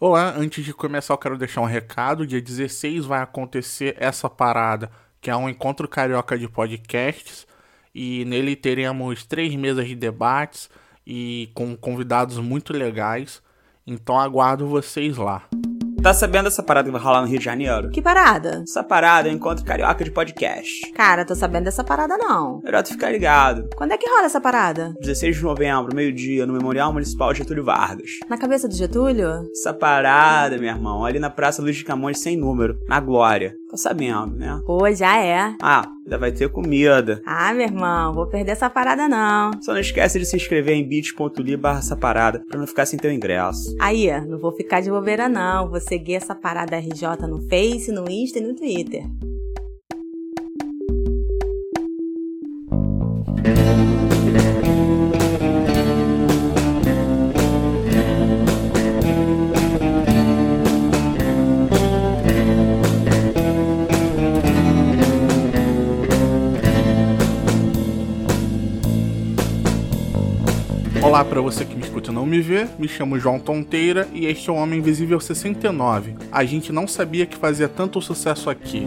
Olá, antes de começar eu quero deixar um recado. Dia 16 vai acontecer essa parada, que é um encontro carioca de podcasts. E nele teremos três mesas de debates e com convidados muito legais. Então aguardo vocês lá. Tá sabendo dessa parada que vai rolar no Rio de Janeiro? Que parada? Essa parada é o encontro carioca de podcast. Cara, tô sabendo dessa parada não. Melhor tu ficar ligado. Quando é que rola essa parada? 16 de novembro, meio-dia, no Memorial Municipal Getúlio Vargas. Na cabeça do Getúlio? Essa parada, meu irmão, ali na Praça Luiz de Camões sem número, na Glória. Tá sabendo, né? Pô, já é. Ah, ainda vai ter comida. Ah, meu irmão, vou perder essa parada não. Só não esquece de se inscrever em bit.ly barra essa parada, pra não ficar sem teu ingresso. Aí, não vou ficar de bobeira não. Vou seguir essa parada RJ no Face, no Insta e no Twitter. Olá para você que me escuta e não me vê, me chamo João Tonteira e este é o Homem Invisível 69. A gente não sabia que fazia tanto sucesso aqui.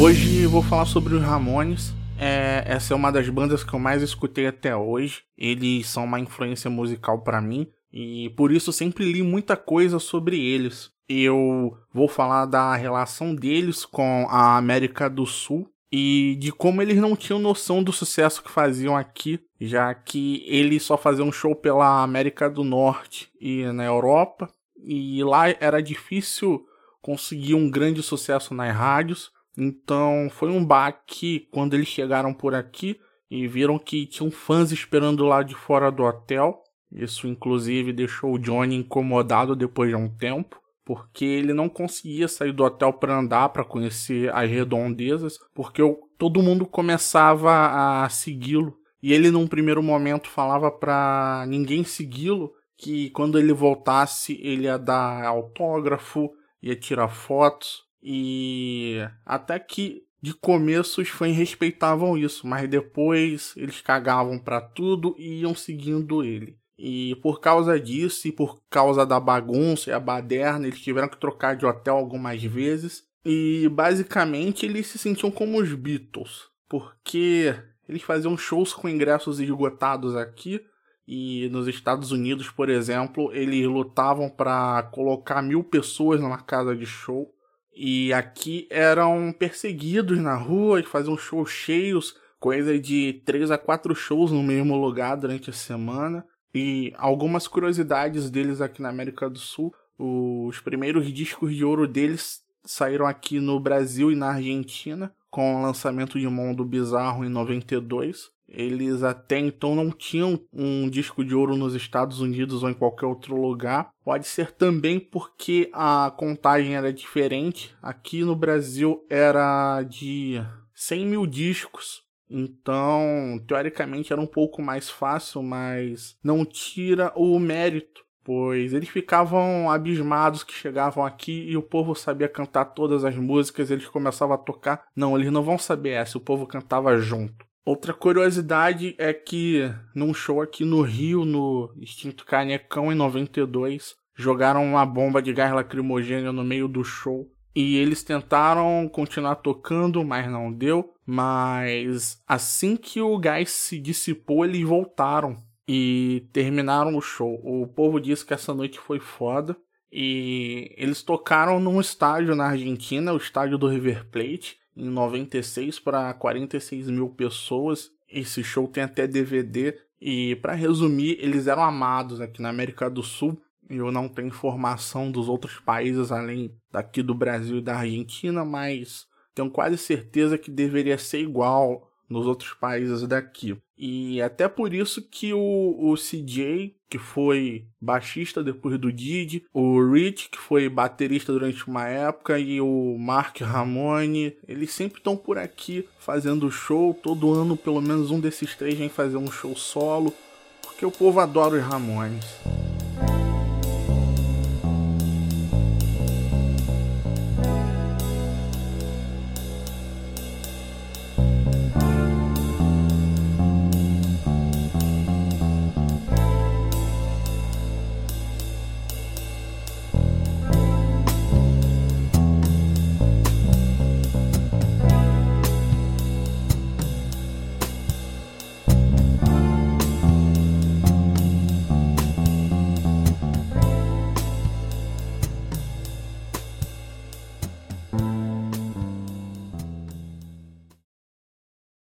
Hoje vou falar sobre os Ramones. É, essa é uma das bandas que eu mais escutei até hoje. Eles são uma influência musical para mim e por isso sempre li muita coisa sobre eles. Eu vou falar da relação deles com a América do Sul e de como eles não tinham noção do sucesso que faziam aqui, já que eles só faziam show pela América do Norte e na Europa, e lá era difícil conseguir um grande sucesso nas rádios. Então foi um baque quando eles chegaram por aqui e viram que tinham fãs esperando lá de fora do hotel. Isso inclusive deixou o Johnny incomodado depois de um tempo porque ele não conseguia sair do hotel para andar, para conhecer as redondezas, porque todo mundo começava a segui-lo. E ele, num primeiro momento, falava para ninguém segui-lo, que quando ele voltasse, ele ia dar autógrafo, ia tirar fotos, e até que de começo os fãs respeitavam isso, mas depois eles cagavam para tudo e iam seguindo ele. E por causa disso e por causa da bagunça e a baderna, eles tiveram que trocar de hotel algumas vezes. E basicamente eles se sentiam como os Beatles, porque eles faziam shows com ingressos esgotados aqui. E nos Estados Unidos, por exemplo, eles lutavam para colocar mil pessoas numa casa de show. E aqui eram perseguidos na rua e faziam shows cheios, coisa de três a quatro shows no mesmo lugar durante a semana. E algumas curiosidades deles aqui na América do Sul. Os primeiros discos de ouro deles saíram aqui no Brasil e na Argentina, com o lançamento de Mundo Bizarro em 92. Eles até então não tinham um disco de ouro nos Estados Unidos ou em qualquer outro lugar. Pode ser também porque a contagem era diferente. Aqui no Brasil era de 100 mil discos então, teoricamente era um pouco mais fácil, mas não tira o mérito, pois eles ficavam abismados que chegavam aqui e o povo sabia cantar todas as músicas, eles começavam a tocar. Não, eles não vão saber essa, o povo cantava junto. Outra curiosidade é que num show aqui no Rio, no Extinto Canecão, em 92, jogaram uma bomba de gás lacrimogêneo no meio do show. E eles tentaram continuar tocando, mas não deu. Mas assim que o gás se dissipou, eles voltaram e terminaram o show. O povo disse que essa noite foi foda. E eles tocaram num estádio na Argentina, o estádio do River Plate, em 96 para 46 mil pessoas. Esse show tem até DVD. E para resumir, eles eram amados aqui na América do Sul eu não tenho informação dos outros países além daqui do Brasil e da Argentina, mas tenho quase certeza que deveria ser igual nos outros países daqui. E até por isso que o, o CJ, que foi baixista depois do Didi, o Rich, que foi baterista durante uma época, e o Mark Ramone, eles sempre estão por aqui fazendo show. Todo ano, pelo menos um desses três vem fazer um show solo, porque o povo adora os Ramones.